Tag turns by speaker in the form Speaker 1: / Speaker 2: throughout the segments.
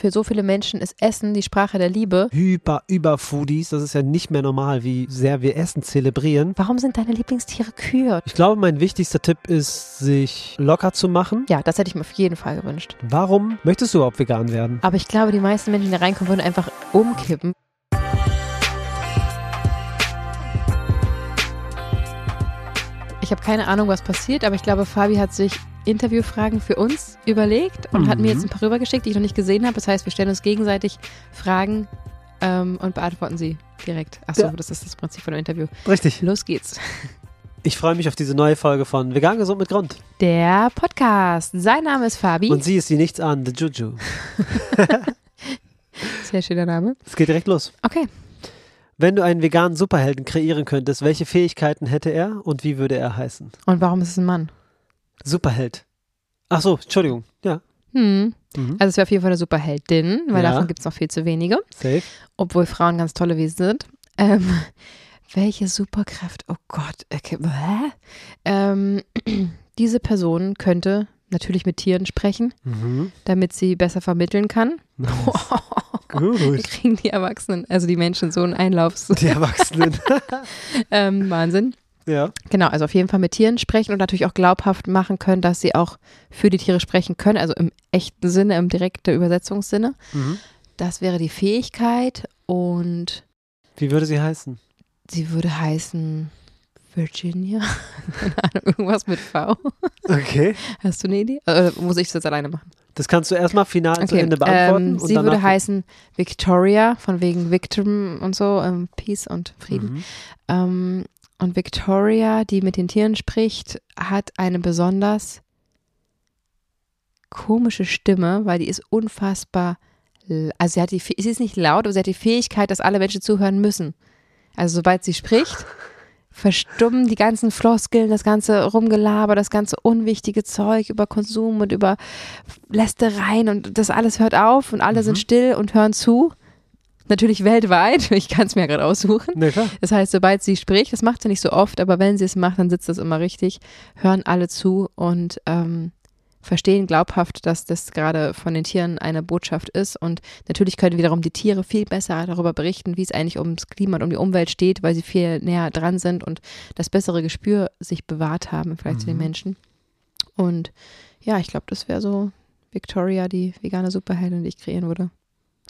Speaker 1: Für so viele Menschen ist Essen die Sprache der Liebe.
Speaker 2: Hyper, über Foodies, das ist ja nicht mehr normal, wie sehr wir Essen zelebrieren.
Speaker 1: Warum sind deine Lieblingstiere Kühe?
Speaker 2: Ich glaube, mein wichtigster Tipp ist, sich locker zu machen.
Speaker 1: Ja, das hätte ich mir auf jeden Fall gewünscht.
Speaker 2: Warum möchtest du überhaupt vegan werden?
Speaker 1: Aber ich glaube, die meisten Menschen, die da reinkommen, würden einfach umkippen. Ich habe keine Ahnung, was passiert, aber ich glaube, Fabi hat sich Interviewfragen für uns überlegt und hat mir jetzt ein paar rübergeschickt, die ich noch nicht gesehen habe. Das heißt, wir stellen uns gegenseitig Fragen ähm, und beantworten sie direkt. Achso,
Speaker 2: Ja.
Speaker 1: das ist das Prinzip von einem Interview.
Speaker 2: Richtig.
Speaker 1: Los geht's.
Speaker 2: Ich freue mich auf diese neue Folge von Vegan gesund mit Grund.
Speaker 1: Der Podcast. Sein Name ist Fabi.
Speaker 2: Und sie ist die nichts an, the Juju.
Speaker 1: Sehr schöner Name.
Speaker 2: Es geht direkt los.
Speaker 1: Okay.
Speaker 2: Wenn du einen veganen Superhelden kreieren könntest, welche Fähigkeiten hätte er und wie würde er heißen?
Speaker 1: Und warum ist es ein Mann?
Speaker 2: Superheld. Ach so, Entschuldigung. Ja.
Speaker 1: Hm.
Speaker 2: Mhm.
Speaker 1: Also es wäre auf jeden Fall eine Superheldin, weil
Speaker 2: Ja.
Speaker 1: davon gibt es noch viel zu wenige.
Speaker 2: Safe.
Speaker 1: obwohl Frauen ganz tolle Wesen sind. Ähm, welche Superkraft? Oh Gott. Okay. Hä? Ähm, diese Person könnte natürlich mit Tieren sprechen,
Speaker 2: Mhm.
Speaker 1: damit sie besser vermitteln kann.
Speaker 2: Nice. Gut.
Speaker 1: kriegen die Erwachsenen, also die Menschen, so einen Einlaufs.
Speaker 2: Die Erwachsenen.
Speaker 1: ähm, Wahnsinn.
Speaker 2: ja.
Speaker 1: Genau, also auf jeden Fall mit Tieren sprechen und natürlich auch glaubhaft machen können, dass sie auch für die Tiere sprechen können, also im echten Sinne, im direkten Übersetzungssinne.
Speaker 2: Mhm.
Speaker 1: Das wäre die Fähigkeit und
Speaker 2: Wie würde sie heißen?
Speaker 1: Sie würde heißen Virginia. Irgendwas mit V.
Speaker 2: Okay.
Speaker 1: Hast du eine Idee? Oder muss ich das jetzt alleine machen?
Speaker 2: Das kannst du erstmal final zu Ende beantworten.
Speaker 1: ähm, sie würde heißen Victoria, von wegen Victim und so, ähm, Peace und Frieden.
Speaker 2: Mhm.
Speaker 1: Ähm, und Victoria, die mit den Tieren spricht, hat eine besonders komische Stimme, weil die ist unfassbar, also sie hat die, sie ist nicht laut, aber sie hat die Fähigkeit, dass alle Menschen zuhören müssen. Also sobald sie spricht, verstummen die ganzen Floskeln, das ganze Rumgelaber, das ganze unwichtige Zeug über Konsum und über Lästereien und das alles hört auf und alle
Speaker 2: Mhm.
Speaker 1: sind still und hören zu. Natürlich weltweit, ich kann es mir gerade aussuchen.
Speaker 2: Klar.
Speaker 1: Das heißt, sobald sie spricht, das macht sie nicht so oft, aber wenn sie es macht, dann sitzt das immer richtig, hören alle zu und ähm, verstehen glaubhaft, dass das gerade von den Tieren eine Botschaft ist. Und natürlich können wiederum die Tiere viel besser darüber berichten, wie es eigentlich ums Klima und um die Umwelt steht, weil sie viel näher dran sind und das bessere Gespür sich bewahrt haben, vielleicht zu den
Speaker 2: Mhm.
Speaker 1: Menschen. Und ja, ich glaube, das wäre so Victoria, die vegane Superheldin, die ich kreieren würde.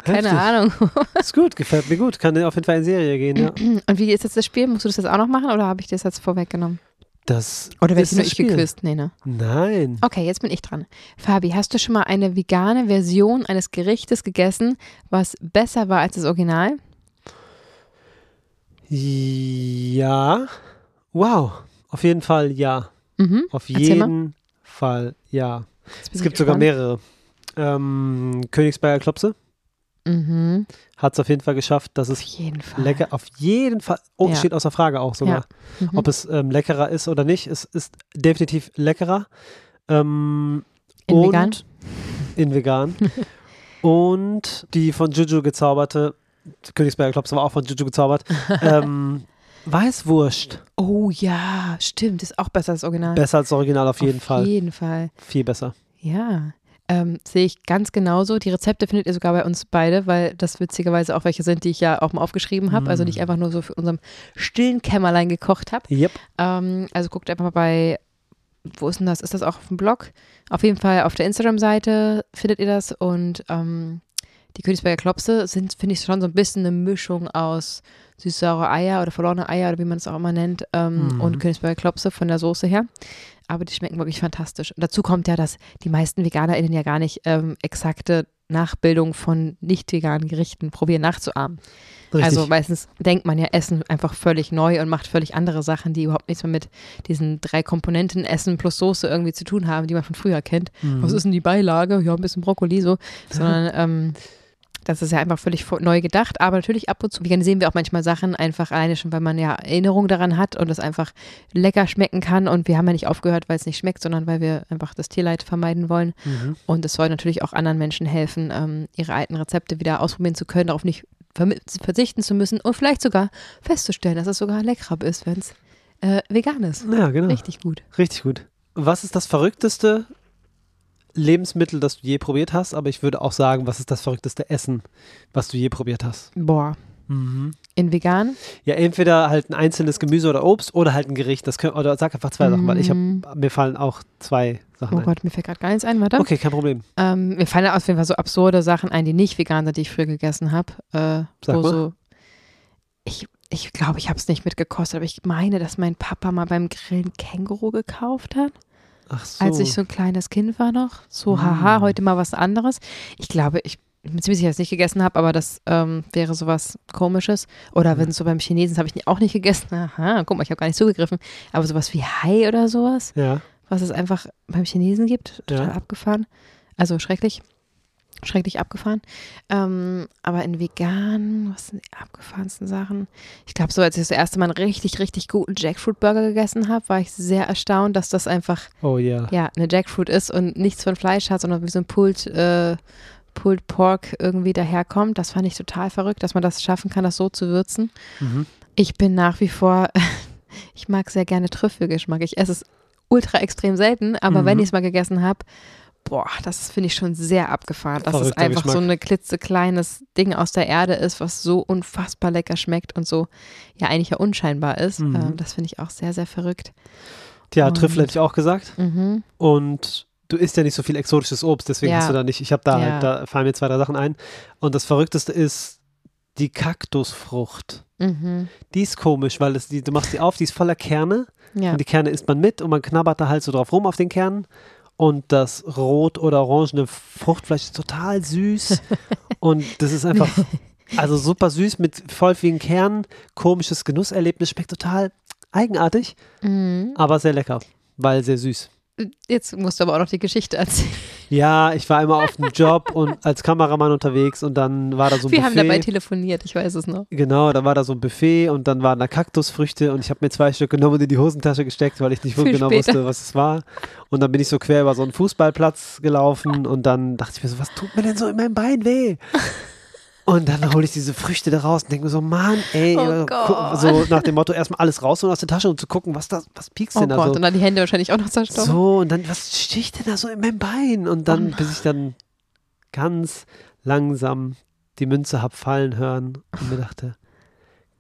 Speaker 1: Keine
Speaker 2: Heftig.
Speaker 1: Ahnung.
Speaker 2: Ist gut, gefällt mir gut. Kann auf jeden Fall in Serie gehen, ja.
Speaker 1: Und wie ist jetzt das Spiel? Musst du das jetzt auch noch machen oder habe ich das jetzt vorweggenommen?
Speaker 2: Das
Speaker 1: Oder werde ich nur ich gequizt? Nee, ne?
Speaker 2: Nein.
Speaker 1: Okay, jetzt bin ich dran. Fabi, hast du schon mal eine vegane Version eines Gerichtes gegessen, was besser war als das Original?
Speaker 2: Ja. Wow. Auf jeden Fall ja.
Speaker 1: Mhm.
Speaker 2: Auf
Speaker 1: Erzähl mal.
Speaker 2: jeden Fall ja. Es gibt sogar mehrere. Ähm, Königsberger Klopse
Speaker 1: Mhm.
Speaker 2: hat es auf jeden Fall geschafft, dass
Speaker 1: Auf
Speaker 2: es
Speaker 1: Fall.
Speaker 2: lecker, auf jeden Fall, oh,
Speaker 1: Ja.
Speaker 2: steht außer Frage auch sogar,
Speaker 1: Mhm.
Speaker 2: ob es ähm, leckerer ist oder nicht. Es ist definitiv leckerer. Ähm,
Speaker 1: In vegan?
Speaker 2: In vegan. und die von Juju gezauberte, Königsberger Klopse war auch von Juju gezaubert, ähm, Weißwurst.
Speaker 1: Oh ja, stimmt. Ist auch besser als das Original.
Speaker 2: Besser als das Original auf jeden Fall.
Speaker 1: Auf jeden Fall.
Speaker 2: Viel besser.
Speaker 1: Ja. Ähm, sehe ich ganz genauso. Die Rezepte findet ihr sogar bei uns beide, weil das witzigerweise auch welche sind, die ich ja auch mal aufgeschrieben habe. Also
Speaker 2: Mm.
Speaker 1: nicht einfach nur so für unserem stillen Kämmerlein gekocht habe.
Speaker 2: Yep.
Speaker 1: Ähm, also guckt einfach mal bei, wo ist denn das? Ist das auch auf dem Blog? Auf jeden Fall auf der Instagram-Seite findet ihr das und ähm, die Königsberger Klopse sind, finde ich, schon so ein bisschen eine Mischung aus süß-saure Eier oder verlorene Eier oder wie man es auch immer nennt ähm,
Speaker 2: Mhm.
Speaker 1: und Königsberger Klopse von der Soße her. Aber die schmecken wirklich fantastisch. Und dazu kommt ja, dass die meisten VeganerInnen ja gar nicht ähm, exakte Nachbildung von nicht veganen Gerichten probieren nachzuahmen.
Speaker 2: Richtig.
Speaker 1: Also meistens denkt man ja Essen einfach völlig neu und macht völlig andere Sachen, die überhaupt nichts mehr mit diesen drei Komponenten Essen plus Soße irgendwie zu tun haben, die man von früher kennt.
Speaker 2: Mhm.
Speaker 1: Was ist denn die Beilage? Ja, ein bisschen Brokkoli so. Sondern ähm, das ist ja einfach völlig neu gedacht. Aber natürlich ab und zu sehen wir auch manchmal Sachen einfach alleine schon, weil man ja Erinnerung daran hat und es einfach lecker schmecken kann. Und wir haben ja nicht aufgehört, weil es nicht schmeckt, sondern weil wir einfach das Tierleid vermeiden wollen.
Speaker 2: Mhm.
Speaker 1: Und es soll natürlich auch anderen Menschen helfen, ähm, ihre alten Rezepte wieder ausprobieren zu können, darauf nicht verzichten zu müssen und vielleicht sogar festzustellen, dass es sogar leckerer ist, wenn es äh, vegan ist.
Speaker 2: Ja, genau.
Speaker 1: Richtig gut.
Speaker 2: Richtig gut. Was ist das verrückteste Lebensmittel, das du je probiert hast, aber ich würde auch sagen, was ist das verrückteste Essen, was du je probiert hast?
Speaker 1: Boah.
Speaker 2: Mhm.
Speaker 1: In vegan?
Speaker 2: Ja, entweder halt ein einzelnes Gemüse oder Obst oder halt ein Gericht. Das können, oder sag einfach zwei Sachen, weil ich habe
Speaker 1: Mhm.
Speaker 2: mir fallen auch zwei Sachen
Speaker 1: Oh
Speaker 2: ein.
Speaker 1: Gott, mir fällt gerade gar nichts ein, warte.
Speaker 2: Okay, kein Problem.
Speaker 1: Ähm, mir fallen auf jeden Fall so absurde Sachen ein, die nicht vegan sind, die ich früher gegessen habe. Äh,
Speaker 2: Sag mal.
Speaker 1: so, ich ich glaube, ich habe es nicht mitgekostet, aber ich meine, dass mein Papa mal beim Grillen Känguru gekauft hat,
Speaker 2: so.
Speaker 1: als ich so ein kleines Kind war noch. So,
Speaker 2: Mm.
Speaker 1: haha, heute mal was anderes. Ich glaube, ich bin ziemlich sicher, dass ich es nicht gegessen habe, aber das ähm, wäre sowas komisches. Oder
Speaker 2: Mhm.
Speaker 1: wenn es so beim Chinesen ist, habe ich auch nicht gegessen. Aha, guck mal, ich habe gar nicht zugegriffen. Aber sowas wie Hai oder sowas,
Speaker 2: ja.
Speaker 1: was es einfach beim Chinesen gibt, total
Speaker 2: Ja.
Speaker 1: abgefahren. Also schrecklich. Schrecklich abgefahren. Ähm, aber in vegan, was sind die abgefahrensten Sachen? Ich glaube, so als ich das erste Mal einen richtig, richtig guten Jackfruit-Burger gegessen habe, war ich sehr erstaunt, dass das einfach
Speaker 2: Oh ja.
Speaker 1: ja, eine Jackfruit ist und nichts von Fleisch hat, sondern wie so ein Pulled, äh, Pulled Pork irgendwie daherkommt. Das fand ich total verrückt, dass man das schaffen kann, das so zu würzen.
Speaker 2: Mhm.
Speaker 1: Ich bin nach wie vor, ich mag sehr gerne Trüffelgeschmack. Ich esse es ultra extrem selten, aber
Speaker 2: Mhm.
Speaker 1: wenn ich es mal gegessen habe, boah, das finde ich schon sehr abgefahren, dass es einfach so
Speaker 2: Geschmack.
Speaker 1: ein klitzekleines Ding aus der Erde ist, was so unfassbar lecker schmeckt und so ja eigentlich ja unscheinbar ist.
Speaker 2: Mhm.
Speaker 1: Ähm, das finde ich auch sehr, sehr verrückt.
Speaker 2: Tja,
Speaker 1: Und-
Speaker 2: Trüffel hätte ich auch gesagt.
Speaker 1: Mhm.
Speaker 2: Und du isst ja nicht so viel exotisches Obst, deswegen
Speaker 1: Ja.
Speaker 2: hast du da nicht. Ich habe da
Speaker 1: Ja.
Speaker 2: halt, da fallen mir zwei, drei Sachen ein. Und das Verrückteste ist die Kaktusfrucht.
Speaker 1: Mhm.
Speaker 2: Die ist komisch, weil es, die, du machst die auf, die ist voller Kerne.
Speaker 1: Ja.
Speaker 2: Und die Kerne isst man mit und man knabbert da halt so drauf rum auf den Kernen. Und das rot oder orangene Fruchtfleisch ist total süß. und das ist einfach, also super süß mit voll vielen Kernen. Komisches Genusserlebnis, schmeckt total eigenartig,
Speaker 1: Mhm.
Speaker 2: aber sehr lecker, weil sehr süß.
Speaker 1: Jetzt musst du aber auch noch die Geschichte erzählen.
Speaker 2: Ja, ich war einmal auf dem Job und als Kameramann unterwegs und dann war da so ein
Speaker 1: Wir
Speaker 2: Buffet.
Speaker 1: haben dabei telefoniert, ich weiß es noch.
Speaker 2: Genau, da war da so ein Buffet und dann waren da Kaktusfrüchte und ich habe mir zwei Stück genommen und in die Hosentasche gesteckt, weil ich nicht
Speaker 1: Für
Speaker 2: genau
Speaker 1: später.
Speaker 2: wusste, was es war. Und dann bin ich so quer über so einen Fußballplatz gelaufen und dann dachte ich mir so, was tut mir denn so in meinem Bein weh? Und dann hole ich diese Früchte da raus und denke mir so, Mann, ey,
Speaker 1: Oh
Speaker 2: so nach dem Motto, erstmal alles raus und aus der Tasche und zu gucken, was da, was piekst
Speaker 1: Oh
Speaker 2: denn da
Speaker 1: Gott,
Speaker 2: so?
Speaker 1: und dann die Hände wahrscheinlich auch noch zerstochen.
Speaker 2: So, und dann, was sticht denn da so in meinem Bein? Und dann,
Speaker 1: Oh
Speaker 2: bis ich dann ganz langsam die Münze hab fallen hören und mir dachte,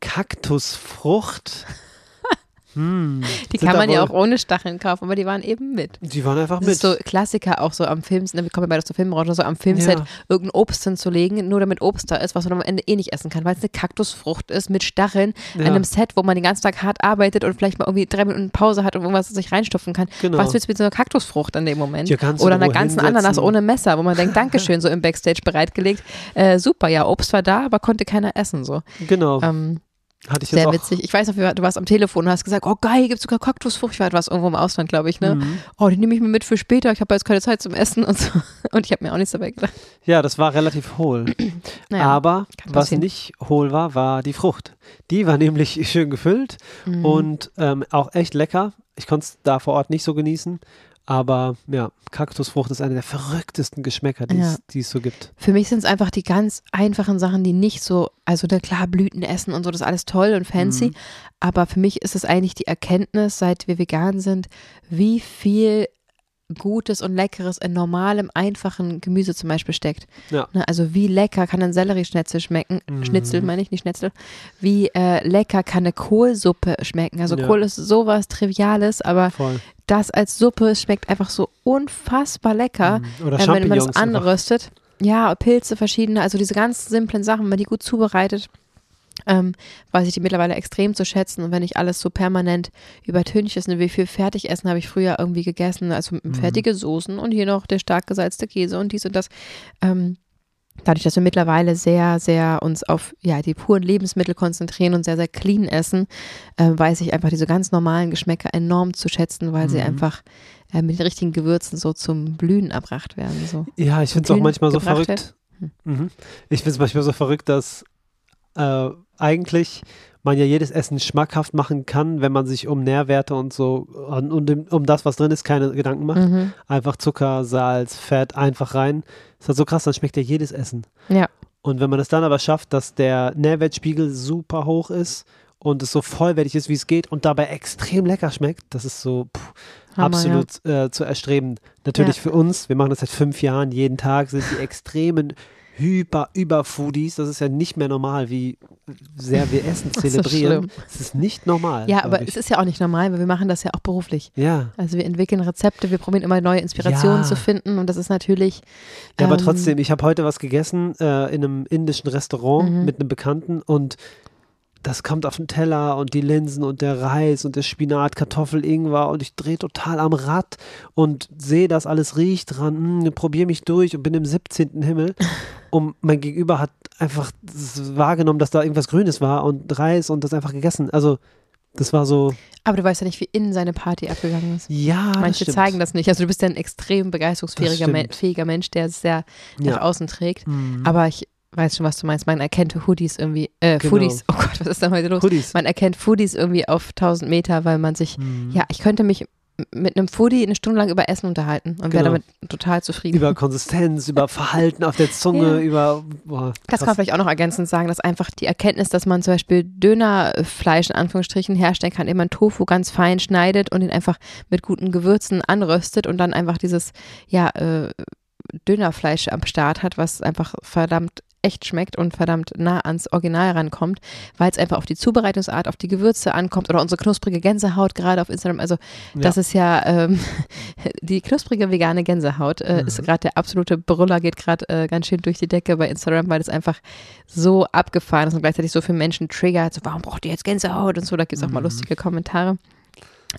Speaker 2: Kaktusfrucht? Hm,
Speaker 1: die kann man ja auch ohne Stacheln kaufen, aber die waren eben mit.
Speaker 2: Die waren einfach
Speaker 1: Das
Speaker 2: mit.
Speaker 1: ist so Klassiker auch so am Film, ne, wir kommen ja beide der Filmbranche, so am Filmset
Speaker 2: Ja.
Speaker 1: irgendein Obst hinzulegen, nur damit Obst da ist, was man am Ende eh nicht essen kann, weil es eine Kaktusfrucht ist mit Stacheln,
Speaker 2: Ja.
Speaker 1: an einem Set, wo man den ganzen Tag hart arbeitet und vielleicht mal irgendwie drei Minuten Pause hat und irgendwas sich reinstopfen kann.
Speaker 2: Genau.
Speaker 1: Was willst du mit so einer Kaktusfrucht an dem Moment? Oder einer ganzen
Speaker 2: hinsetzen.
Speaker 1: Ananas ohne Messer, wo man denkt, Dankeschön, so im Backstage bereitgelegt. Äh, super, ja, Obst war da, aber konnte keiner essen. So.
Speaker 2: Genau,
Speaker 1: Ähm,
Speaker 2: hatte ich jetzt
Speaker 1: sehr
Speaker 2: auch.
Speaker 1: witzig. Ich weiß noch, du warst am Telefon und hast gesagt, oh geil, gibt sogar Kaktusfrucht. Ich war etwas irgendwo im Ausland, glaube ich, ne?
Speaker 2: Mhm.
Speaker 1: Oh, die nehme ich mir mit für später. Ich habe jetzt keine Zeit zum Essen und so. Und ich habe mir auch nichts dabei gedacht.
Speaker 2: Ja, das war relativ hohl.
Speaker 1: Naja,
Speaker 2: Aber was nicht hohl war, war die Frucht. Die war nämlich schön gefüllt
Speaker 1: mhm.
Speaker 2: und ähm, auch echt lecker. Ich konnte es da vor Ort nicht so genießen. Aber ja, Kaktusfrucht ist eine der verrücktesten Geschmäcker, die,
Speaker 1: Ja.
Speaker 2: es so gibt.
Speaker 1: Für mich sind es einfach die ganz einfachen Sachen, die nicht so, also da klar, Blüten essen und so, das ist alles toll und fancy.
Speaker 2: Mhm.
Speaker 1: Aber für mich ist es eigentlich die Erkenntnis, seit wir vegan sind, wie viel Gutes und Leckeres in normalem, einfachen Gemüse zum Beispiel steckt.
Speaker 2: Ja.
Speaker 1: Ne, also wie lecker kann ein Sellerieschnitzel schmecken,
Speaker 2: Mhm.
Speaker 1: Schnitzel meine ich, nicht Schnitzel. Wie äh, lecker kann eine Kohlsuppe schmecken. Also
Speaker 2: Ja.
Speaker 1: Kohl ist sowas Triviales, aber
Speaker 2: Voll.
Speaker 1: das als Suppe es schmeckt einfach so unfassbar lecker.
Speaker 2: Mhm. Oder
Speaker 1: Äh, wenn man
Speaker 2: Champignons.
Speaker 1: das
Speaker 2: einfach.
Speaker 1: anröstet. Ja, Pilze verschiedene, also diese ganz simplen Sachen, wenn man die gut zubereitet, ähm, weiß ich die mittlerweile extrem zu schätzen. Und wenn ich alles so permanent übertüncht ist, ne, wie viel Fertigessen habe ich früher irgendwie gegessen, also
Speaker 2: Mhm.
Speaker 1: fertige Soßen und hier noch der stark gesalzte Käse und dies und das. Ähm, dadurch, dass wir mittlerweile sehr, sehr uns auf ja, die puren Lebensmittel konzentrieren und sehr, sehr clean essen, äh, weiß ich einfach diese ganz normalen Geschmäcker enorm zu schätzen, weil sie
Speaker 2: Mhm.
Speaker 1: einfach äh, mit den richtigen Gewürzen so zum Blühen erbracht werden. So.
Speaker 2: Ja, ich finde es auch manchmal so verrückt.
Speaker 1: Hm.
Speaker 2: Mhm. Ich finde es manchmal so verrückt, dass äh, eigentlich man ja jedes Essen schmackhaft machen kann, wenn man sich um Nährwerte und so und um, dem- um das, was drin ist, keine Gedanken macht.
Speaker 1: Mhm.
Speaker 2: Einfach Zucker, Salz, Fett einfach rein. ist halt so krass, dann schmeckt ja jedes Essen.
Speaker 1: Ja.
Speaker 2: Und wenn man es dann aber schafft, dass der Nährwertspiegel super hoch ist und es so vollwertig ist, wie es geht und dabei extrem lecker schmeckt, das ist so, puh,
Speaker 1: Hammer,
Speaker 2: absolut äh, zu erstreben. Natürlich
Speaker 1: Ja.
Speaker 2: für uns, wir machen das seit fünf Jahren, jeden Tag sind die extremen hyper über Foodies. Das ist ja nicht mehr normal, wie sehr wir Essen
Speaker 1: Das ist
Speaker 2: zelebrieren.
Speaker 1: schlimm.
Speaker 2: Es ist nicht normal.
Speaker 1: Ja, aber
Speaker 2: ich.
Speaker 1: es ist ja auch nicht normal, weil wir machen das ja auch beruflich.
Speaker 2: ja.
Speaker 1: Also wir entwickeln Rezepte, wir probieren immer neue Inspirationen
Speaker 2: Ja.
Speaker 1: zu finden und das ist natürlich.
Speaker 2: Ja, aber
Speaker 1: ähm,
Speaker 2: trotzdem, ich habe heute was gegessen äh, in einem indischen Restaurant
Speaker 1: Mhm.
Speaker 2: mit einem Bekannten und das kommt auf den Teller und die Linsen und der Reis und der Spinat, Kartoffel, Ingwer und ich drehe total am Rad und sehe, dass alles riecht dran, mm, probiere mich durch und bin im 17. Himmel. Und mein Gegenüber hat einfach wahrgenommen, dass da irgendwas Grünes war und Reis und das einfach gegessen. Also, das war so,
Speaker 1: Aber du weißt ja nicht, wie innen seine Party abgegangen ist.
Speaker 2: ja, das
Speaker 1: Manche
Speaker 2: stimmt.
Speaker 1: zeigen das nicht. Also du bist ja ein extrem begeisterungsfähiger
Speaker 2: Das
Speaker 1: fähiger Mensch, der es sehr nach
Speaker 2: Ja.
Speaker 1: außen trägt.
Speaker 2: Mhm.
Speaker 1: Aber ich weiß schon, was du meinst. Man erkennt Hoodies irgendwie, äh,
Speaker 2: Genau.
Speaker 1: Foodies, oh Gott, was ist denn heute los?
Speaker 2: Hoodies.
Speaker 1: Man erkennt Foodies irgendwie auf 1000 Meter, weil man sich,
Speaker 2: Mhm.
Speaker 1: ja, ich könnte mich mit einem Foodie eine Stunde lang über Essen unterhalten und wäre
Speaker 2: Genau.
Speaker 1: damit total zufrieden.
Speaker 2: über Konsistenz, über Verhalten auf der Zunge,
Speaker 1: Ja.
Speaker 2: über. Boah,
Speaker 1: Das kann man vielleicht auch noch ergänzend sagen, dass einfach die Erkenntnis, dass man zum Beispiel Dönerfleisch in Anführungsstrichen herstellen kann, indem man Tofu ganz fein schneidet und ihn einfach mit guten Gewürzen anröstet und dann einfach dieses, ja, äh, Dönerfleisch am Start hat, was einfach verdammt echt schmeckt und verdammt nah ans Original rankommt, weil es einfach auf die Zubereitungsart, auf die Gewürze ankommt oder unsere knusprige Gänsehaut gerade auf Instagram. Also das ist ja ähm, die knusprige vegane Gänsehaut äh, ist
Speaker 2: Mhm.
Speaker 1: gerade der absolute Brüller, geht gerade äh, ganz schön durch die Decke bei Instagram, weil es einfach so abgefahren ist und gleichzeitig so für Menschen triggert. So, warum braucht ihr jetzt Gänsehaut und so? Da gibt es auch mal
Speaker 2: Mhm.
Speaker 1: lustige Kommentare.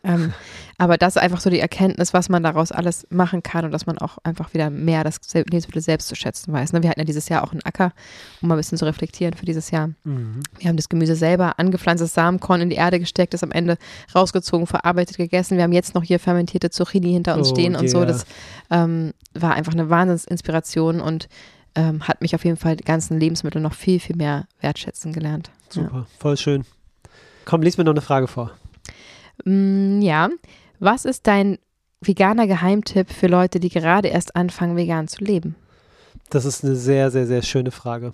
Speaker 1: Ähm, aber das ist einfach so die Erkenntnis, was man daraus alles machen kann und dass man auch einfach wieder mehr das Lebensmittel selbst zu schätzen weiß. Ne? Wir hatten ja dieses Jahr auch einen Acker, um mal ein bisschen zu reflektieren für dieses Jahr.
Speaker 2: Mhm.
Speaker 1: Wir haben das Gemüse selber angepflanzt, das Samenkorn in die Erde gesteckt, das am Ende rausgezogen, verarbeitet, gegessen. Wir haben jetzt noch hier fermentierte Zucchini hinter uns
Speaker 2: Oh,
Speaker 1: stehen und so.
Speaker 2: yeah.
Speaker 1: Das ähm, war einfach eine Wahnsinnsinspiration und ähm, hat mich auf jeden Fall die ganzen Lebensmittel noch viel, viel mehr wertschätzen gelernt. Ja.
Speaker 2: Super, voll schön. Komm, lies mir noch eine Frage vor.
Speaker 1: Mm, ja. Was ist dein veganer Geheimtipp für Leute, die gerade erst anfangen, vegan zu leben?
Speaker 2: Das ist eine sehr, sehr, sehr schöne Frage.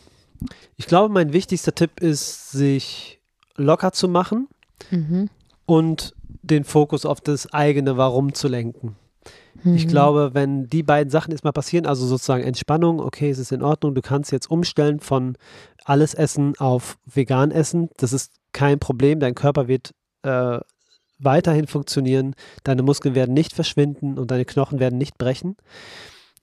Speaker 2: Ich glaube, mein wichtigster Tipp ist, sich locker zu machen
Speaker 1: Mhm.
Speaker 2: und den Fokus auf das eigene Warum zu lenken. Ich
Speaker 1: Mhm.
Speaker 2: glaube, wenn die beiden Sachen erstmal passieren, also sozusagen Entspannung, okay, es ist in Ordnung, du kannst jetzt umstellen von alles Essen auf vegan essen, das ist kein Problem, dein Körper wird äh, weiterhin funktionieren, deine Muskeln werden nicht verschwinden und deine Knochen werden nicht brechen.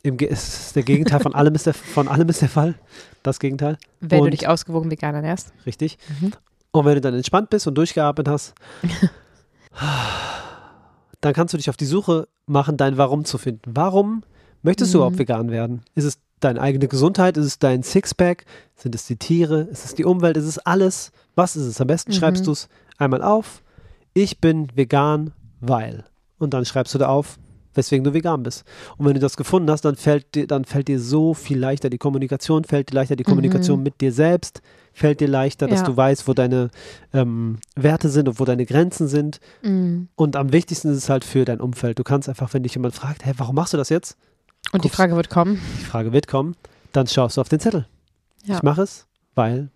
Speaker 2: Im Ge ist der Gegenteil von allem ist der, von allem ist der Fall, das Gegenteil,
Speaker 1: Wenn du
Speaker 2: und-
Speaker 1: dich ausgewogen vegan ernährst.
Speaker 2: richtig.
Speaker 1: Mhm.
Speaker 2: Und wenn du dann entspannt bist und durchgeatmet hast, dann kannst du dich auf die Suche machen, dein Warum zu finden. Warum möchtest du
Speaker 1: Mhm.
Speaker 2: überhaupt vegan werden? Ist es deine eigene Gesundheit? Ist es dein Sixpack? Sind es die Tiere? Ist es die Umwelt? Ist es alles? Was ist es? Am besten
Speaker 1: Mhm.
Speaker 2: schreibst du es einmal auf. Ich bin vegan, weil. Und dann schreibst du da auf, weswegen du vegan bist. Und wenn du das gefunden hast, dann fällt dir, dann fällt dir so viel leichter die Kommunikation, fällt dir leichter die Kommunikation
Speaker 1: Mhm.
Speaker 2: mit dir selbst, fällt dir leichter, dass
Speaker 1: Ja.
Speaker 2: du weißt, wo deine ähm, Werte sind und wo deine Grenzen sind.
Speaker 1: Mhm.
Speaker 2: Und am wichtigsten ist es halt für dein Umfeld. Du kannst einfach, wenn dich jemand fragt, hey, warum machst du das jetzt?
Speaker 1: Und die
Speaker 2: Guckst-
Speaker 1: Frage wird kommen.
Speaker 2: Die Frage wird kommen, dann schaust du auf den Zettel.
Speaker 1: Ja.
Speaker 2: Ich mache es, weil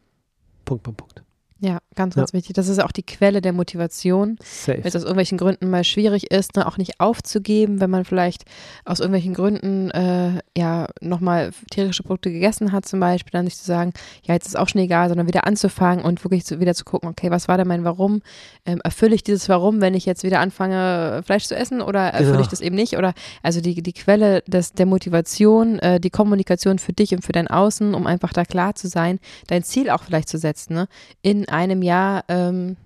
Speaker 2: Punkt, Punkt, Punkt.
Speaker 1: Ja, ganz, ganz wichtig. Das ist auch die Quelle der Motivation.
Speaker 2: Safe.
Speaker 1: Wenn es aus irgendwelchen Gründen mal schwierig ist, ne, auch nicht aufzugeben, wenn man vielleicht aus irgendwelchen Gründen äh, ja nochmal tierische Produkte gegessen hat zum Beispiel, dann nicht zu sagen, ja, jetzt ist auch schon egal, sondern wieder anzufangen und wirklich zu, wieder zu gucken, okay, was war denn mein Warum? Ähm, erfülle ich dieses Warum, wenn ich jetzt wieder anfange, Fleisch zu essen oder erfülle
Speaker 2: Genau.
Speaker 1: ich das eben nicht? Oder also die, die Quelle des, der Motivation, äh, die Kommunikation für dich und für dein Außen, um einfach da klar zu sein, dein Ziel auch vielleicht zu setzen, ne? In einem Jahr, ähm,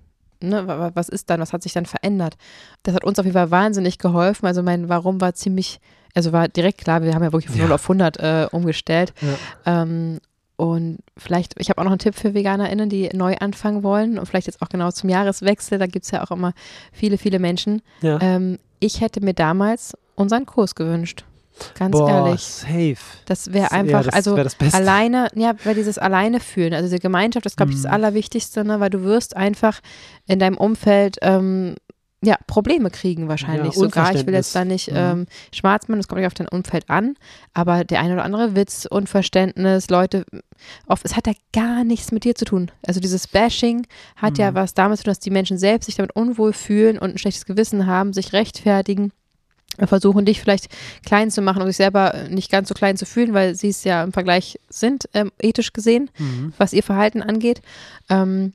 Speaker 1: ne, wa- wa- was ist dann, was hat sich dann verändert? Das hat uns auf jeden Fall wahnsinnig geholfen. Also mein Warum war ziemlich, also war direkt klar, wir haben ja wirklich von
Speaker 2: Ja.
Speaker 1: 0 auf 100 äh, umgestellt.
Speaker 2: Ja.
Speaker 1: Ähm, und vielleicht, ich habe auch noch einen Tipp für VeganerInnen, die neu anfangen wollen und vielleicht jetzt auch genau zum Jahreswechsel, da gibt es ja auch immer viele, viele Menschen.
Speaker 2: Ja.
Speaker 1: Ähm, ich hätte mir damals unseren Kurs gewünscht. Ganz
Speaker 2: Boah,
Speaker 1: ehrlich.
Speaker 2: safe.
Speaker 1: Das wäre
Speaker 2: Ja,
Speaker 1: einfach,
Speaker 2: das
Speaker 1: also
Speaker 2: wär das Beste.
Speaker 1: alleine, ja, weil dieses alleine fühlen, also diese Gemeinschaft, das glaube ich das
Speaker 2: Mhm.
Speaker 1: Allerwichtigste, ne, weil du wirst einfach in deinem Umfeld ähm, ja, Probleme kriegen wahrscheinlich
Speaker 2: Ja,
Speaker 1: sogar. Ich will jetzt da nicht
Speaker 2: Mhm.
Speaker 1: ähm, schwarz machen, das kommt nicht auf dein Umfeld an, aber der eine oder andere Witz, Unverständnis, Leute, oft, es hat ja gar nichts mit dir zu tun. Also dieses Bashing hat ja
Speaker 2: Mhm.
Speaker 1: was damit zu tun, dass die Menschen selbst sich damit unwohl fühlen und ein schlechtes Gewissen haben, sich rechtfertigen. versuchen, dich vielleicht klein zu machen und sich selber nicht ganz so klein zu fühlen, weil sie es ja im Vergleich sind, ähm, ethisch gesehen,
Speaker 2: Mhm.
Speaker 1: was ihr Verhalten angeht. Ähm,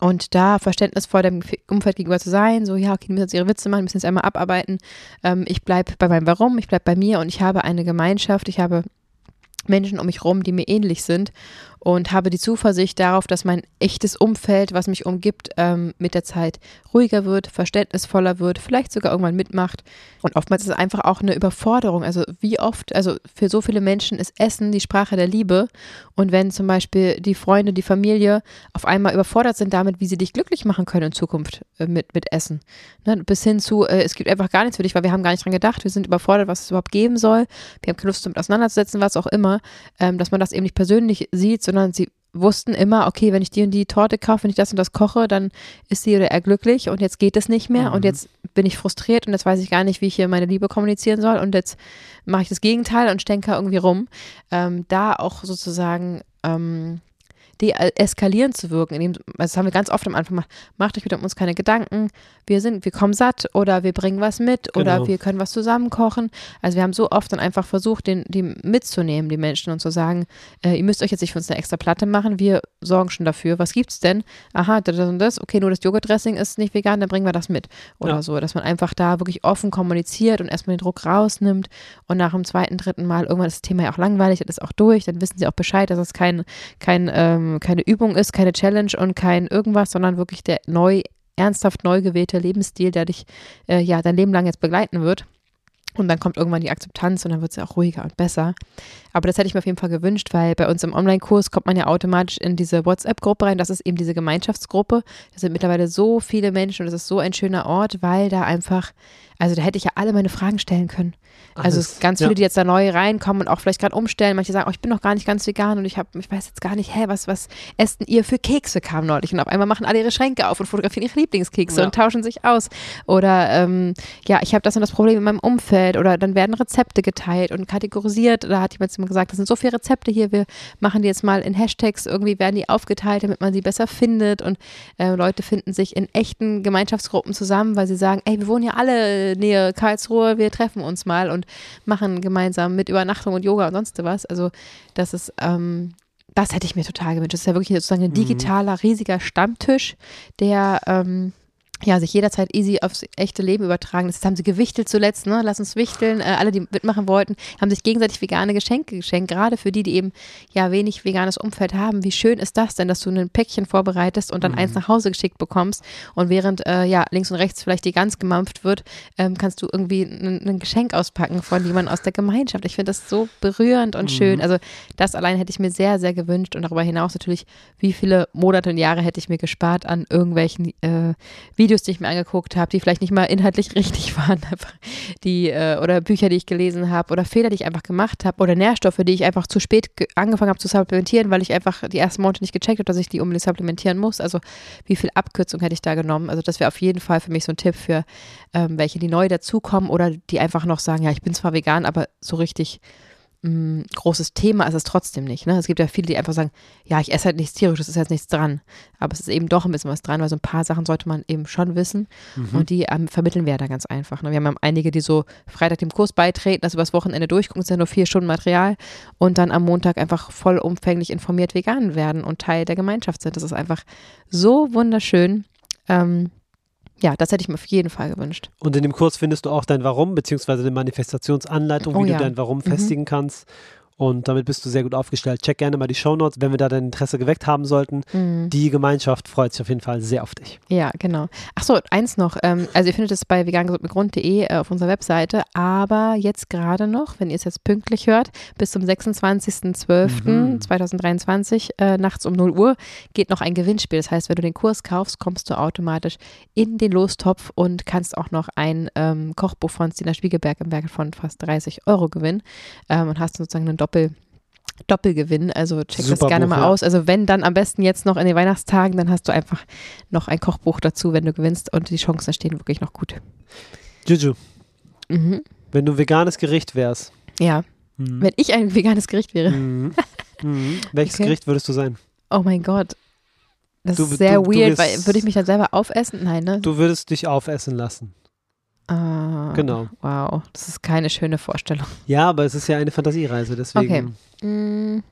Speaker 1: und da verständnisvoll dem Umfeld gegenüber zu sein, so, ja, okay, die müssen jetzt ihre Witze machen, müssen jetzt einmal abarbeiten. Ähm, ich bleibe bei meinem Warum, ich bleibe bei mir und ich habe eine Gemeinschaft, ich habe Menschen um mich rum, die mir ähnlich sind und habe die Zuversicht darauf, dass mein echtes Umfeld, was mich umgibt, ähm, mit der Zeit ruhiger wird, verständnisvoller wird, vielleicht sogar irgendwann mitmacht. Und oftmals ist es einfach auch eine Überforderung. Also wie oft, also für so viele Menschen ist Essen die Sprache der Liebe. Und wenn zum Beispiel die Freunde, die Familie auf einmal überfordert sind damit, wie sie dich glücklich machen können in Zukunft äh, mit, mit Essen. Ne? Bis hin zu, äh, es gibt einfach gar nichts für dich, weil wir haben gar nicht dran gedacht, wir sind überfordert, was es überhaupt geben soll. Wir haben keine Lust damit auseinanderzusetzen, was auch immer. Ähm, dass man das eben nicht persönlich sieht, sondern sie wussten immer, okay, wenn ich die und die Torte kaufe, wenn ich das und das koche, dann ist sie oder er glücklich und jetzt geht es nicht mehr
Speaker 2: Mhm.
Speaker 1: und jetzt bin ich frustriert und jetzt weiß ich gar nicht, wie ich hier meine Liebe kommunizieren soll und jetzt mache ich das Gegenteil und stänker irgendwie rum. Ähm, da auch sozusagen ähm, deeskalierend zu wirken, indem, also das haben wir ganz oft am Anfang gemacht, macht euch bitte um uns keine Gedanken, wir sind, wir kommen satt oder wir bringen was mit oder
Speaker 2: Genau.
Speaker 1: wir können was zusammen kochen. Also wir haben so oft dann einfach versucht, den, die mitzunehmen, die Menschen und zu sagen, äh, ihr müsst euch jetzt nicht für uns eine extra Platte machen, wir sorgen schon dafür. Was gibt's denn? Aha, das und das, okay, nur das Joghurtdressing ist nicht vegan, dann bringen wir das mit. Oder
Speaker 2: Ja.
Speaker 1: so, dass man einfach da wirklich offen kommuniziert und erstmal den Druck rausnimmt und nach dem zweiten, dritten Mal irgendwann ist das Thema ja auch langweilig, das ist auch durch, dann wissen sie auch Bescheid, dass es kein, kein, ähm, keine Übung ist, keine Challenge und kein irgendwas, sondern wirklich der neu, ernsthaft neu gewählte Lebensstil, der dich äh, ja dein Leben lang jetzt begleiten wird. Und dann kommt irgendwann die Akzeptanz und dann wird es ja auch ruhiger und besser. Aber das hätte ich mir auf jeden Fall gewünscht, weil bei uns im Online-Kurs kommt man ja automatisch in diese WhatsApp-Gruppe rein. Das ist eben diese Gemeinschaftsgruppe. Da sind mittlerweile so viele Menschen und das ist so ein schöner Ort, weil da einfach, also da hätte ich ja alle meine Fragen stellen können. Also es
Speaker 2: Alles.
Speaker 1: sind ganz
Speaker 2: Ja.
Speaker 1: viele, die jetzt da neu reinkommen und auch vielleicht gerade umstellen. Manche sagen, oh, ich bin noch gar nicht ganz vegan und ich habe, ich weiß jetzt gar nicht, hä, was, was esst denn ihr für Kekse kam neulich und auf einmal machen alle ihre Schränke auf und fotografieren ihre Lieblingskekse
Speaker 2: Ja.
Speaker 1: und tauschen sich aus. Oder ähm, ja, ich habe das und das Problem in meinem Umfeld oder dann werden Rezepte geteilt und kategorisiert. Da hat jemand zu mir gesagt, das sind so viele Rezepte hier, wir machen die jetzt mal in Hashtags, irgendwie werden die aufgeteilt, damit man sie besser findet und äh, Leute finden sich in echten Gemeinschaftsgruppen zusammen, weil sie sagen, ey, wir wohnen ja alle nähe Karlsruhe, wir treffen uns mal und machen gemeinsam mit Übernachtung und Yoga und sonst was. Also das ist, ähm, das hätte ich mir total gewünscht. Das ist ja wirklich sozusagen ein
Speaker 2: Mhm.
Speaker 1: digitaler, riesiger Stammtisch, der ähm, ja, sich jederzeit easy aufs echte Leben übertragen. Das haben sie gewichtelt zuletzt, ne? Lass uns wichteln. Äh, alle, die mitmachen wollten, haben sich gegenseitig vegane Geschenke geschenkt. Gerade für die, die eben ja wenig veganes Umfeld haben. Wie schön ist das denn, dass du ein Päckchen vorbereitest und dann
Speaker 2: Mhm.
Speaker 1: eins nach Hause geschickt bekommst und während äh, ja links und rechts vielleicht die Gans gemampft wird, ähm, kannst du irgendwie ein, Geschenk auspacken von jemandem aus der Gemeinschaft. Ich finde das so berührend und
Speaker 2: Mhm.
Speaker 1: schön. Also das allein hätte ich mir sehr, sehr gewünscht und darüber hinaus natürlich, wie viele Monate und Jahre hätte ich mir gespart an irgendwelchen äh, Videos, die ich mir angeguckt habe, die vielleicht nicht mal inhaltlich richtig waren, die äh, oder Bücher, die ich gelesen habe oder Fehler, die ich einfach gemacht habe oder Nährstoffe, die ich einfach zu spät ge- angefangen habe zu supplementieren, weil ich einfach die ersten Monate nicht gecheckt habe, dass ich die unbedingt supplementieren muss. Also wie viel Abkürzung hätte ich da genommen? Also das wäre auf jeden Fall für mich so ein Tipp für ähm, welche, die neu dazukommen oder die einfach noch sagen, ja, ich bin zwar vegan, aber so richtig mh, großes Thema ist es trotzdem nicht. Ne? Es gibt ja viele, die einfach sagen, ja, ich esse halt nichts tierisches, ist jetzt nichts dran. Aber es ist eben doch ein bisschen was dran, weil so ein paar Sachen sollte man eben schon wissen.
Speaker 2: Mhm.
Speaker 1: Und die ähm, vermitteln wir da ganz einfach. Ne? Wir haben ja einige, die so Freitag dem Kurs beitreten, das übers Wochenende durchgucken, ist ja nur vier Stunden Material und dann am Montag einfach vollumfänglich informiert vegan werden und Teil der Gemeinschaft sind. Das ist einfach so wunderschön. Ähm, ja, das hätte ich mir auf jeden Fall gewünscht.
Speaker 2: Und in dem Kurs findest du auch dein Warum, beziehungsweise eine Manifestationsanleitung,
Speaker 1: Oh
Speaker 2: wie
Speaker 1: ja.
Speaker 2: du dein Warum
Speaker 1: Mhm.
Speaker 2: festigen kannst. Und damit bist du sehr gut aufgestellt. Check gerne mal die Shownotes, wenn wir da dein Interesse geweckt haben sollten.
Speaker 1: Mhm.
Speaker 2: Die Gemeinschaft freut sich auf jeden Fall sehr auf dich.
Speaker 1: Ja, genau. Ach so, eins noch. Ähm, also ihr findet es bei vegangesundmitgrund.de äh, auf unserer Webseite, aber jetzt gerade noch, wenn ihr es jetzt pünktlich hört, bis zum 26.12.2023 äh, nachts um 0 Uhr geht noch ein Gewinnspiel. Das heißt, wenn du den Kurs kaufst, kommst du automatisch in den Lostopf und kannst auch noch ein ähm, Kochbuch von Stina Spiegelberg im Wert von fast 30 Euro gewinnen ähm, und hast sozusagen einen Doppel Doppelgewinn, also check das
Speaker 2: Super
Speaker 1: gerne
Speaker 2: Buch,
Speaker 1: mal
Speaker 2: ja.
Speaker 1: aus. Also wenn dann am besten jetzt noch in den Weihnachtstagen, dann hast du einfach noch ein Kochbuch dazu, wenn du gewinnst und die Chancen stehen wirklich noch gut.
Speaker 2: Juju,
Speaker 1: Mhm.
Speaker 2: wenn du veganes Gericht wärst.
Speaker 1: Ja,
Speaker 2: Mhm.
Speaker 1: wenn ich ein veganes Gericht wäre.
Speaker 2: Mhm. Mhm. Welches
Speaker 1: Okay.
Speaker 2: Gericht würdest du sein?
Speaker 1: Oh mein Gott. Das
Speaker 2: Du-
Speaker 1: ist sehr
Speaker 2: du- du
Speaker 1: weird,
Speaker 2: bist-
Speaker 1: weil würde ich mich dann selber aufessen? Nein, ne?
Speaker 2: Du würdest dich aufessen lassen.
Speaker 1: Ah,
Speaker 2: Genau.
Speaker 1: Wow, das ist keine schöne Vorstellung.
Speaker 2: Ja, aber es ist ja eine Fantasiereise, deswegen.
Speaker 1: Mm,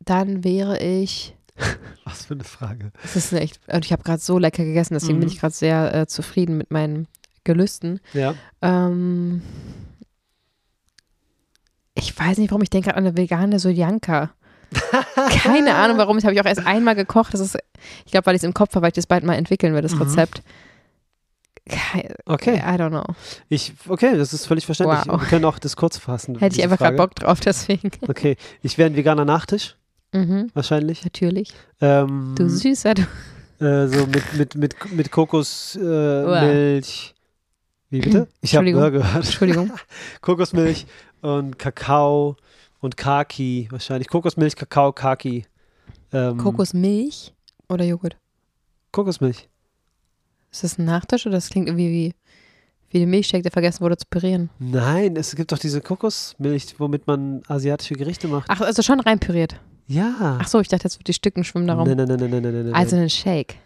Speaker 1: Dann wäre ich.
Speaker 2: Was für eine Frage.
Speaker 1: Es ist echt. Und ich habe gerade so lecker gegessen, deswegen
Speaker 2: Mhm.
Speaker 1: bin ich gerade sehr äh, zufrieden mit meinen Gelüsten.
Speaker 2: Ja.
Speaker 1: Ähm, ich weiß nicht, warum ich denke gerade an eine vegane Soljanka. Keine Ahnung, warum. Das habe ich auch erst einmal gekocht. Das ist, ich glaube, weil ich es im Kopf habe, weil ich das bald mal entwickeln will, das
Speaker 2: Mhm.
Speaker 1: Rezept.
Speaker 2: Okay.
Speaker 1: I don't know.
Speaker 2: Ich, okay, das ist völlig verständlich.
Speaker 1: Wow.
Speaker 2: Wir können auch das kurz fassen.
Speaker 1: Hätte ich einfach gerade. Bock drauf, deswegen.
Speaker 2: Okay, ich wäre ein veganer Nachtisch,
Speaker 1: Mhm,
Speaker 2: wahrscheinlich.
Speaker 1: natürlich.
Speaker 2: Ähm,
Speaker 1: Du süßer, du.
Speaker 2: äh, so mit, mit, mit, mit Kokosmilch. Äh, Milch. Wie bitte? Ich habe. Burger gehört.
Speaker 1: Entschuldigung.
Speaker 2: Kokosmilch und Kakao und Kaki. Wahrscheinlich Kokosmilch, Kakao, Kaki. Ähm,
Speaker 1: Kokosmilch oder Joghurt?
Speaker 2: Kokosmilch.
Speaker 1: Ist das ein Nachtisch oder das klingt irgendwie wie, wie der Milchshake, der vergessen wurde zu pürieren?
Speaker 2: Nein, es gibt doch diese Kokosmilch, womit man asiatische Gerichte macht.
Speaker 1: Ach, also schon rein püriert.
Speaker 2: Ja.
Speaker 1: Ach so, ich dachte, jetzt wird die Stücken schwimmen darum.
Speaker 2: Nein, nein, nein, nein, nein, nein, nein.
Speaker 1: Also einen Shake.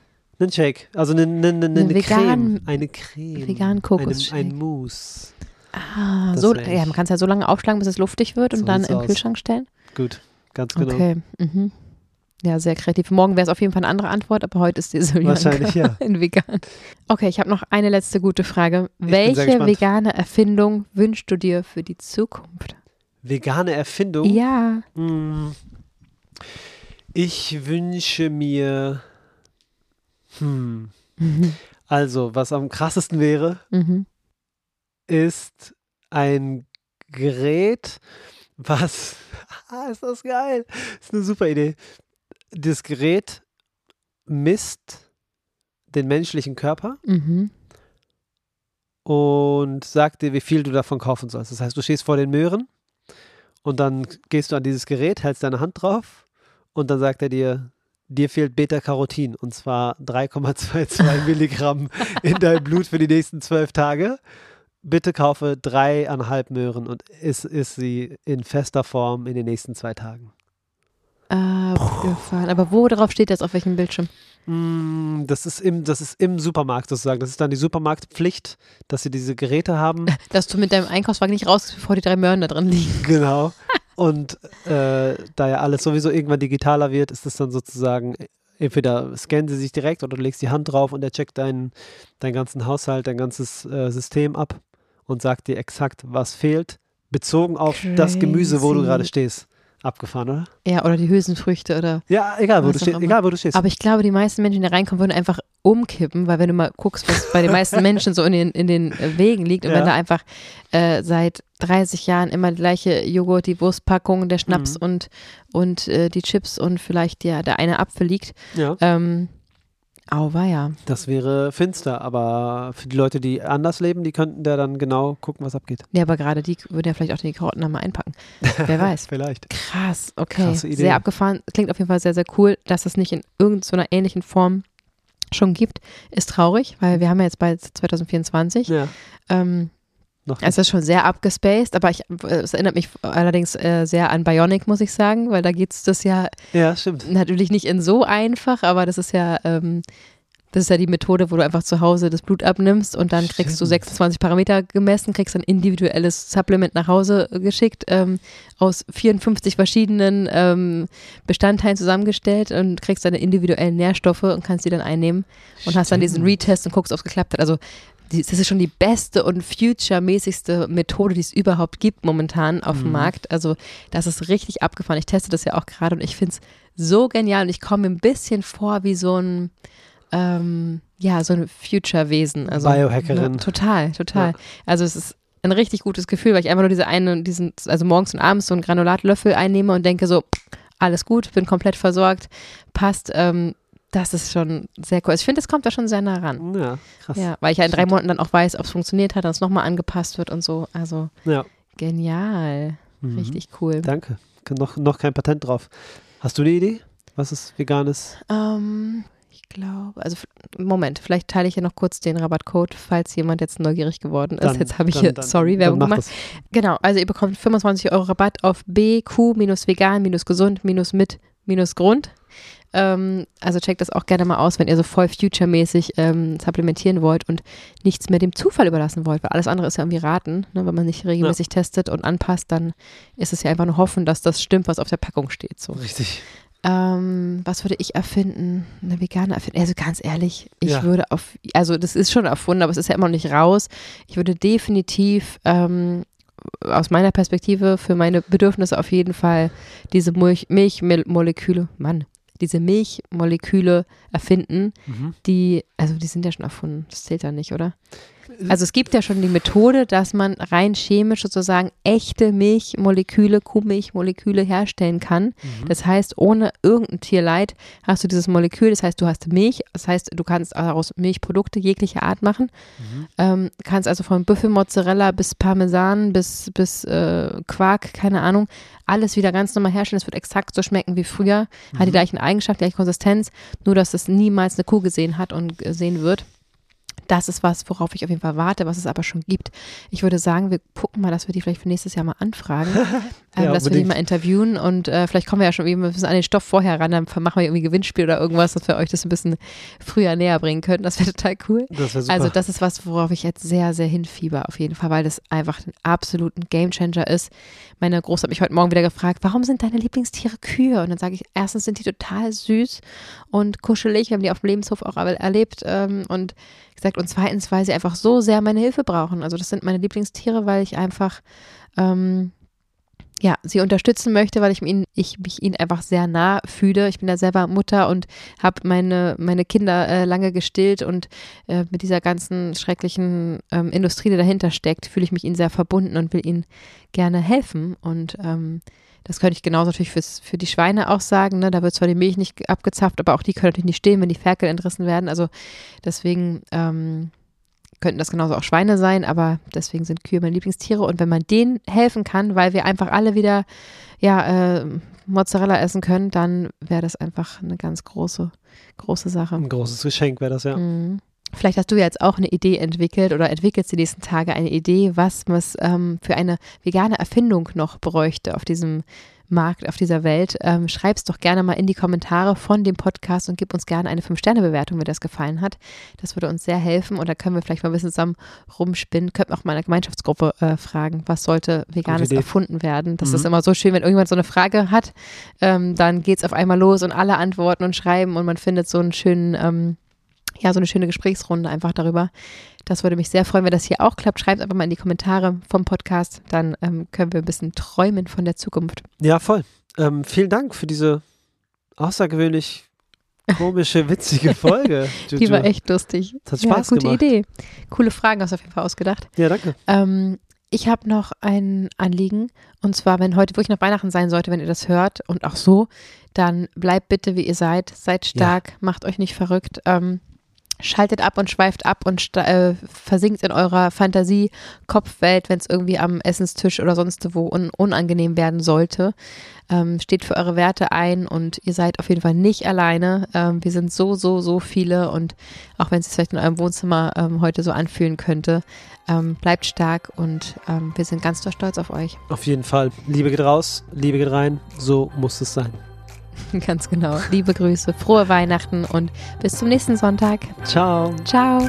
Speaker 2: Einen Shake. Also eine, eine, eine, eine,
Speaker 1: vegan-
Speaker 2: Creme. Eine Creme.
Speaker 1: veganen Kokosshake.
Speaker 2: Ein, ein Mousse.
Speaker 1: Ah,
Speaker 2: Das
Speaker 1: so, ja, man kann es ja so lange aufschlagen, bis es luftig wird und
Speaker 2: So
Speaker 1: dann im
Speaker 2: aus.
Speaker 1: Kühlschrank stellen.
Speaker 2: Gut, ganz genau.
Speaker 1: Okay. Mhm. Ja, sehr kreativ. Morgen wäre es auf jeden Fall eine andere Antwort, aber heute ist die Soljanka
Speaker 2: Wahrscheinlich, ja.
Speaker 1: in vegan. Okay, ich habe noch eine letzte gute Frage.
Speaker 2: sehr
Speaker 1: Welche vegane Erfindung wünschst du dir für die Zukunft?
Speaker 2: Vegane Erfindung.
Speaker 1: Ja.
Speaker 2: Hm. Ich wünsche mir. Hm.
Speaker 1: Mhm.
Speaker 2: Also, was am krassesten wäre,
Speaker 1: Mhm.
Speaker 2: ist ein Gerät, was. Ah, ist das geil! Ist eine super Idee. Das Gerät misst den menschlichen Körper
Speaker 1: Mhm.
Speaker 2: und sagt dir, wie viel du davon kaufen sollst. Das heißt, du stehst vor den Möhren und dann gehst du an dieses Gerät, hältst deine Hand drauf und dann sagt er dir, dir fehlt Beta-Carotin und zwar 3,22 Milligramm in deinem Blut für die nächsten zwölf Tage. Bitte kaufe dreieinhalb Möhren und ist, ist sie in fester Form in den nächsten zwei Tagen.
Speaker 1: Abgefahren. Aber wo drauf steht das auf welchem Bildschirm?
Speaker 2: Mm, Das ist, im, das ist im Supermarkt sozusagen. Das ist dann die Supermarktpflicht, dass sie diese Geräte haben.
Speaker 1: Dass du mit deinem Einkaufswagen nicht raus, bevor die drei Möhren da drin liegen.
Speaker 2: Genau. Und äh, da ja alles sowieso irgendwann digitaler wird, ist es dann sozusagen, entweder scannen sie sich direkt oder du legst die Hand drauf und er checkt deinen, deinen ganzen Haushalt, dein ganzes äh, System ab und sagt dir exakt, was fehlt, bezogen auf das Gemüse, wo du
Speaker 1: Crazy.
Speaker 2: gerade stehst. Abgefahren, oder?
Speaker 1: Ja, oder die Hülsenfrüchte oder.
Speaker 2: Ja, egal, wo du stehst. Egal, wo du stehst.
Speaker 1: Aber ich glaube, die meisten Menschen, die da reinkommen, würden einfach umkippen, weil wenn du mal guckst, was bei den meisten Menschen so in den, in den äh, Wegen liegt und
Speaker 2: Ja.
Speaker 1: wenn da einfach äh, seit 30 Jahren immer die gleiche Joghurt, die Wurstpackung, der Schnaps
Speaker 2: Mhm.
Speaker 1: und, und äh, die Chips und vielleicht der, der eine Apfel liegt.
Speaker 2: ja,
Speaker 1: Ähm, auweia.
Speaker 2: das wäre finster, aber für die Leute, die anders leben, die könnten da dann genau gucken, was abgeht.
Speaker 1: Ja, aber gerade die würden ja vielleicht auch die Karotten da mal einpacken. Wer weiß.
Speaker 2: Vielleicht.
Speaker 1: Krass, okay. Sehr abgefahren. Klingt auf jeden Fall sehr, sehr cool, dass es nicht in irgendeiner ähnlichen Form schon gibt. Ist traurig, weil wir haben ja jetzt bald 2024.
Speaker 2: Ja,
Speaker 1: Ähm,
Speaker 2: noch
Speaker 1: es ist schon sehr abgespaced, aber ich, es erinnert mich allerdings äh, sehr an Bionic, muss ich sagen, weil da geht es das ja
Speaker 2: Ja, stimmt.
Speaker 1: natürlich nicht in so einfach, aber das ist ja, ähm, das ist ja die Methode, wo du einfach zu Hause das Blut abnimmst und dann kriegst du
Speaker 2: Stimmt.
Speaker 1: 26 Parameter gemessen, kriegst ein individuelles Supplement nach Hause geschickt, ähm, aus 54 verschiedenen ähm, Bestandteilen zusammengestellt und kriegst deine individuellen Nährstoffe und kannst die dann einnehmen und hast dann diesen
Speaker 2: Stimmt.
Speaker 1: Retest und guckst, ob es geklappt hat. Also das ist schon die beste und future-mäßigste Methode, die es überhaupt gibt momentan auf dem
Speaker 2: Mhm.
Speaker 1: Markt. Also das ist richtig abgefahren. Ich teste das ja auch gerade und ich finde es so genial und ich komme mir ein bisschen vor wie so ein ähm, ja, so ein Future-Wesen. Also,
Speaker 2: Biohackerin.
Speaker 1: Ja, total, total.
Speaker 2: Ja.
Speaker 1: Also es ist ein richtig gutes Gefühl, weil ich einfach nur diese eine, diesen, also morgens und abends so einen Granulatlöffel einnehme und denke so, alles gut, bin komplett versorgt, passt. Ähm, das ist schon sehr cool. Also ich finde, es kommt da schon sehr nah ran.
Speaker 2: Ja, krass.
Speaker 1: Ja, weil ich ja in drei. Monaten dann auch weiß, ob es funktioniert hat, dass es nochmal angepasst wird und so. Also
Speaker 2: Ja.
Speaker 1: genial.
Speaker 2: Mhm.
Speaker 1: Richtig cool.
Speaker 2: Danke. Noch, noch kein Patent drauf. Hast du eine Idee? Was ist veganes?
Speaker 1: Ähm, ich glaube, also Moment, vielleicht teile ich ja noch kurz den Rabattcode, falls jemand jetzt neugierig geworden ist.
Speaker 2: Dann-
Speaker 1: jetzt habe ich
Speaker 2: dann-
Speaker 1: hier,
Speaker 2: dann-
Speaker 1: sorry, Werbung
Speaker 2: mach
Speaker 1: gemacht.
Speaker 2: das.
Speaker 1: Genau, also ihr bekommt 25 Euro Rabatt auf BQ-vegan-gesund-mit-grund. Ähm, also checkt das auch gerne mal aus, wenn ihr so voll future-mäßig ähm, supplementieren wollt und nichts mehr dem Zufall überlassen wollt, weil alles andere ist ja irgendwie raten. Ne? Wenn man nicht regelmäßig ja. testet und anpasst, dann ist es ja einfach nur hoffen, dass das stimmt, was auf der Packung steht. So.
Speaker 2: Richtig.
Speaker 1: Ähm, was würde ich erfinden? Eine vegane erfinden? Also ganz ehrlich, ich ja. würde auf, also das ist schon erfunden, aber es ist ja immer noch nicht raus. Ich würde definitiv ähm, aus meiner Perspektive für meine Bedürfnisse auf jeden Fall diese Milch, Milchmoleküle, Mann, diese Milchmoleküle erfinden, mhm. die, also die sind ja schon erfunden, das zählt ja nicht, oder? Also es gibt ja schon die Methode, dass man rein chemisch sozusagen echte Milchmoleküle, Kuhmilchmoleküle herstellen kann. Mhm. Das heißt, ohne irgendein Tierleid hast du dieses Molekül. Das heißt, du hast Milch. Das heißt, du kannst daraus Milchprodukte jeglicher Art machen. Mhm. Ähm, kannst also von Büffelmozzarella bis Parmesan bis, bis äh, Quark, keine Ahnung, alles wieder ganz normal herstellen. Es wird exakt so schmecken wie früher. Mhm. Hat die mhm. gleichen Eigenschaften, gleiche Konsistenz, nur dass es niemals eine Kuh gesehen hat und sehen wird das ist was, worauf ich auf jeden Fall warte, was es aber schon gibt. Ich würde sagen, wir gucken mal, dass wir die vielleicht für nächstes Jahr mal anfragen, ähm, ja, dass wir die mal interviewen und äh, vielleicht kommen wir ja schon irgendwie ein bisschen an den Stoff vorher ran, dann machen wir irgendwie Gewinnspiel oder irgendwas, dass wir euch das ein bisschen früher näher bringen könnten. Das wäre total cool.
Speaker 2: Das super.
Speaker 1: Also das ist was, worauf ich jetzt sehr, sehr hinfieber auf jeden Fall, weil das einfach ein absoluter Gamechanger ist. Meine Große hat mich heute Morgen wieder gefragt, warum sind deine Lieblingstiere Kühe? Und dann sage ich, erstens sind die total süß und kuschelig. Wir haben die auf dem Lebenshof auch erlebt ähm, und gesagt, und zweitens, weil sie einfach so sehr meine Hilfe brauchen. Also das sind meine Lieblingstiere, weil ich einfach ähm, ja, sie unterstützen möchte, weil ich, ihn, ich mich ihnen einfach sehr nah fühle. Ich bin ja selber Mutter und habe meine, meine Kinder äh, lange gestillt und äh, mit dieser ganzen schrecklichen ähm, Industrie, die dahinter steckt, fühle ich mich ihnen sehr verbunden und will ihnen gerne helfen. Und ähm, das könnte ich genauso natürlich fürs, für die Schweine auch sagen. Ne? Da wird zwar die Milch nicht abgezapft, aber auch die können natürlich nicht stehen, wenn die Ferkel entrissen werden. Also deswegen ähm, könnten das genauso auch Schweine sein, aber deswegen sind Kühe meine Lieblingstiere. Und wenn man denen helfen kann, weil wir einfach alle wieder ja, äh, Mozzarella essen können, dann wäre das einfach eine ganz große, große Sache.
Speaker 2: Ein großes Geschenk wäre das, ja. Mhm.
Speaker 1: Vielleicht hast du jetzt auch eine Idee entwickelt oder entwickelst die nächsten Tage eine Idee, was es ähm, für eine vegane Erfindung noch bräuchte auf diesem Markt, auf dieser Welt. Ähm, Schreib es doch gerne mal in die Kommentare von dem Podcast und gib uns gerne eine 5-Sterne-Bewertung, wenn das gefallen hat. Das würde uns sehr helfen und da können wir vielleicht mal ein bisschen zusammen rumspinnen. Könnten auch mal eine Gemeinschaftsgruppe äh, fragen, was sollte Veganes erfunden werden. Das mhm. ist immer so schön, wenn irgendjemand so eine Frage hat, ähm, dann geht es auf einmal los und alle antworten und schreiben und man findet so einen schönen ähm, ja, so eine schöne Gesprächsrunde einfach darüber. Das würde mich sehr freuen, wenn das hier auch klappt. Schreibt einfach mal in die Kommentare vom Podcast, dann ähm, können wir ein bisschen träumen von der Zukunft.
Speaker 2: Ja, voll. Ähm, vielen Dank für diese außergewöhnlich komische, witzige Folge.
Speaker 1: die war echt lustig.
Speaker 2: Das hat Spaß
Speaker 1: ja, gute
Speaker 2: gemacht.
Speaker 1: Idee. Coole Fragen hast du auf jeden Fall ausgedacht.
Speaker 2: Ja, danke.
Speaker 1: Ähm, ich habe noch ein Anliegen und zwar, wenn heute wirklich noch Weihnachten sein sollte, wenn ihr das hört und auch so, dann bleibt bitte wie ihr seid, seid stark, ja. macht euch nicht verrückt. Ähm, schaltet ab und schweift ab und äh, versinkt in eurer Fantasie-Kopfwelt, wenn es irgendwie am Essenstisch oder sonst wo un unangenehm werden sollte. Ähm, steht für eure Werte ein und ihr seid auf jeden Fall nicht alleine. Ähm, wir sind so, so, so viele und auch wenn es sich vielleicht in eurem Wohnzimmer ähm, heute so anfühlen könnte, ähm, bleibt stark und ähm, wir sind ganz doll stolz auf euch.
Speaker 2: Auf jeden Fall. Liebe geht raus, Liebe geht rein. So muss es sein.
Speaker 1: Ganz genau. Liebe Grüße, frohe Weihnachten und bis zum nächsten Sonntag.
Speaker 2: Ciao.
Speaker 1: Ciao.